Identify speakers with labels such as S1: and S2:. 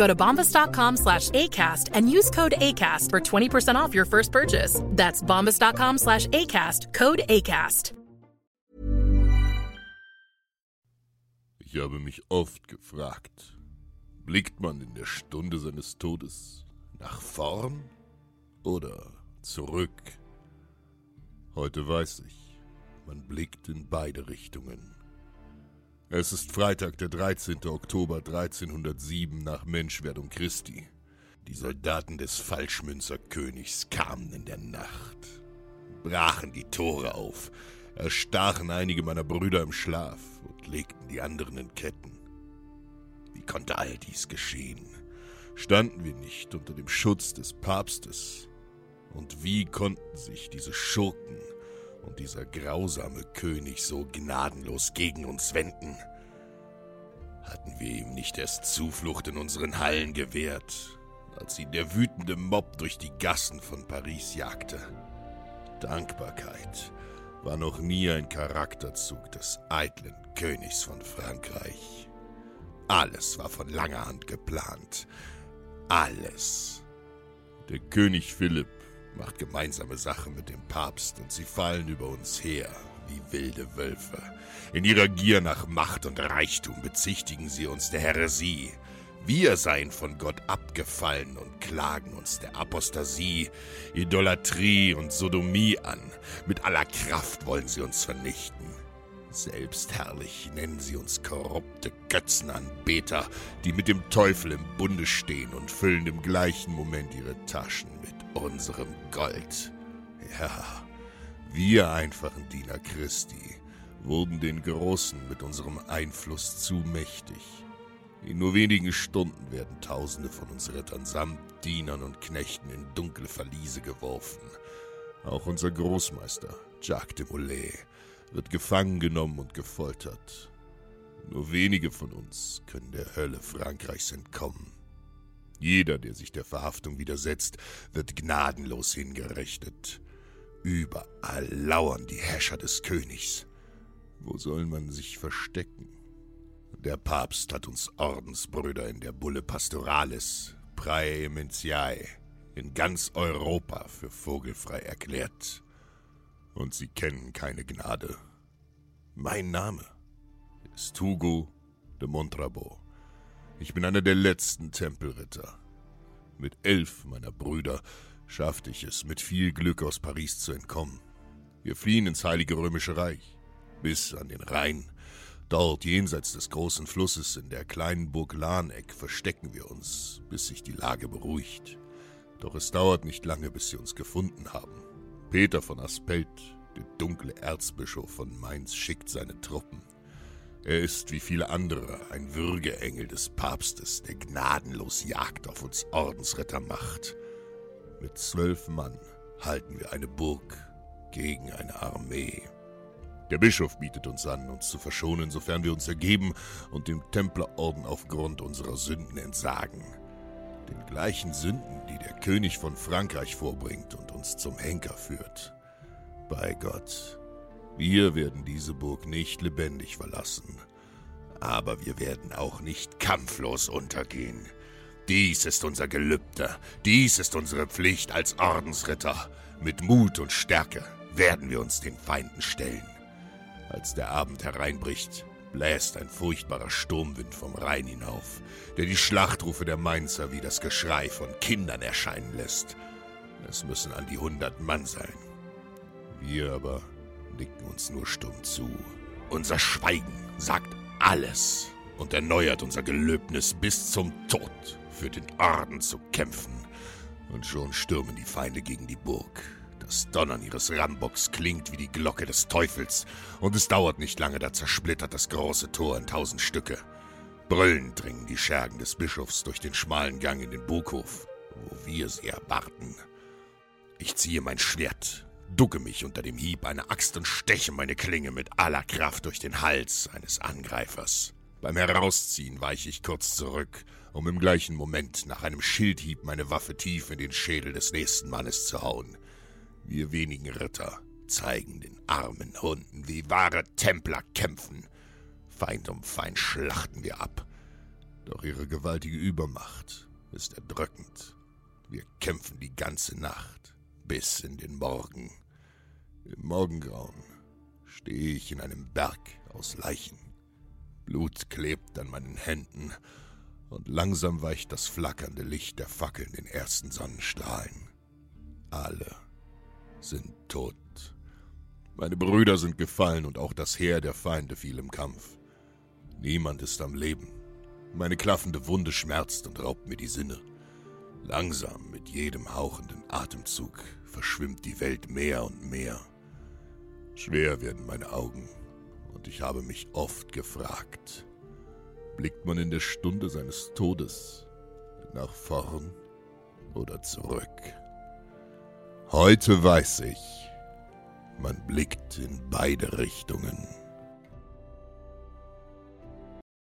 S1: Go to bombas.com slash ACAST and use code ACAST for 20% off your first purchase. That's bombas.com slash ACAST, code ACAST.
S2: Ich habe mich oft gefragt, blickt man in der Stunde seines Todes nach vorn oder zurück? Heute weiß ich, man blickt in beide Richtungen. Es ist Freitag, der 13. Oktober 1307 nach Menschwerdung Christi. Die Soldaten des Falschmünzerkönigs kamen in der Nacht, brachen die Tore auf, erstachen einige meiner Brüder im Schlaf und legten die anderen in Ketten. Wie konnte all dies geschehen? Standen wir nicht unter dem Schutz des Papstes? Und wie konnten sich diese Schurken und dieser grausame König so gnadenlos gegen uns wenden? Hatten wir ihm nicht erst Zuflucht in unseren Hallen gewährt, als ihn der wütende Mob durch die Gassen von Paris jagte? Dankbarkeit war noch nie ein Charakterzug des eitlen Königs von Frankreich. Alles war von langer Hand geplant. Alles. Der König Philipp macht gemeinsame Sache mit dem Papst und sie fallen über uns her wie wilde Wölfe. In ihrer Gier nach Macht und Reichtum bezichtigen sie uns der Häresie. Wir seien von Gott abgefallen und klagen uns der Apostasie, Idolatrie und Sodomie an. Mit aller Kraft wollen sie uns vernichten. Selbstherrlich nennen sie uns korrupte Götzenanbeter, die mit dem Teufel im Bunde stehen und füllen im gleichen Moment ihre Taschen mit unserem Gold. Ja, wir einfachen Diener Christi wurden den Großen mit unserem Einfluss zu mächtig. In nur wenigen Stunden werden Tausende von uns Rittern samt Dienern und Knechten in dunkle Verliese geworfen. Auch unser Großmeister, Jacques de Molay, wird gefangen genommen und gefoltert. Nur wenige von uns können der Hölle Frankreichs entkommen. Jeder, der sich der Verhaftung widersetzt, wird gnadenlos hingerichtet. Überall lauern die Herrscher des Königs. Wo soll man sich verstecken? Der Papst hat uns Ordensbrüder in der Bulle Pastoralis, Praementiae, in ganz Europa für vogelfrei erklärt. Und sie kennen keine Gnade. Mein Name ist Hugo de Montrabo. Ich bin einer der letzten Tempelritter. Mit elf meiner Brüder schaffte ich es mit viel Glück aus Paris zu entkommen. Wir fliehen ins Heilige Römische Reich, bis an den Rhein. Dort, jenseits des großen Flusses, in der kleinen Burg Lahneck, verstecken wir uns, bis sich die Lage beruhigt. Doch es dauert nicht lange, bis sie uns gefunden haben. Peter von Aspelt, der dunkle Erzbischof von Mainz, schickt seine Truppen. Er ist wie viele andere ein Würgeengel des Papstes, der gnadenlos Jagd auf uns Ordensritter macht. Mit zwölf Mann halten wir eine Burg gegen eine Armee. Der Bischof bietet uns an, uns zu verschonen, sofern wir uns ergeben und dem Templerorden aufgrund unserer Sünden entsagen. Den gleichen Sünden, die der König von Frankreich vorbringt und uns zum Henker führt. Bei Gott, Wir werden diese Burg nicht lebendig verlassen, aber wir werden auch nicht kampflos untergehen. Dies ist unser Gelübde, dies ist unsere Pflicht als Ordensritter. Mit Mut und Stärke werden wir uns den Feinden stellen. Als der Abend hereinbricht, bläst ein furchtbarer Sturmwind vom Rhein hinauf, der die Schlachtrufe der Mainzer wie das Geschrei von Kindern erscheinen lässt. Es müssen an die hundert Mann sein. Wir aber nicken uns nur stumm zu. Unser Schweigen sagt alles und erneuert unser Gelöbnis bis zum Tod für den Orden zu kämpfen. Und schon stürmen die Feinde gegen die Burg. Das Donnern ihres Rambocks klingt wie die Glocke des Teufels, und es dauert nicht lange, da zersplittert das große Tor in tausend Stücke. Brüllend dringen die Schergen des Bischofs durch den schmalen Gang in den Burghof, wo wir sie erwarten. Ich ziehe mein Schwert, ducke mich unter dem Hieb einer Axt und steche meine Klinge mit aller Kraft durch den Hals eines Angreifers. Beim Herausziehen weiche ich kurz zurück, um im gleichen Moment nach einem Schildhieb meine Waffe tief in den Schädel des nächsten Mannes zu hauen. Wir wenigen Ritter zeigen den armen Hunden, wie wahre Templer kämpfen. Feind um Feind schlachten wir ab. Doch ihre gewaltige Übermacht ist erdrückend. Wir kämpfen die ganze Nacht bis in den Morgen. Im Morgengrauen stehe ich in einem Berg aus Leichen. Blut klebt an meinen Händen und langsam weicht das flackernde Licht der Fackeln den ersten Sonnenstrahlen. Alle sind tot. Meine Brüder sind gefallen und auch das Heer der Feinde fiel im Kampf. Niemand ist am Leben. Meine klaffende Wunde schmerzt und raubt mir die Sinne. Langsam, mit jedem hauchenden Atemzug, verschwimmt die Welt mehr und mehr. Schwer werden meine Augen, und ich habe mich oft gefragt, blickt man in der Stunde seines Todes nach vorn oder zurück? Heute weiß ich, man blickt in beide Richtungen.